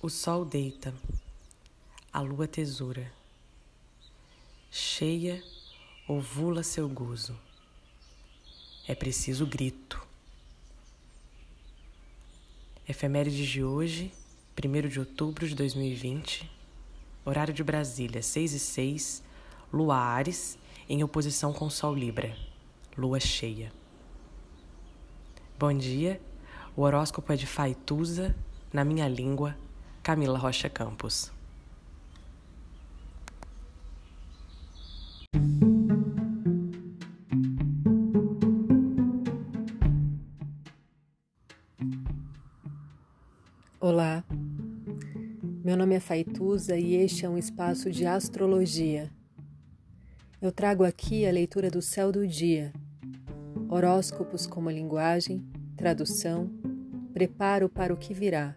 O sol deita, a lua tesoura, cheia ovula seu gozo. É preciso grito. Efemérides de hoje, 1 de outubro de 2020, horário de Brasília, 6 e 6, lua Ares, em oposição com Sol Libra, lua cheia. Bom dia, o horóscopo é de Faituza, na minha língua, Camila Rocha Campos. Olá, meu nome é Faituza e este é um espaço de astrologia. Eu trago aqui a leitura do céu do dia, horóscopos como linguagem, tradução, preparo para o que virá,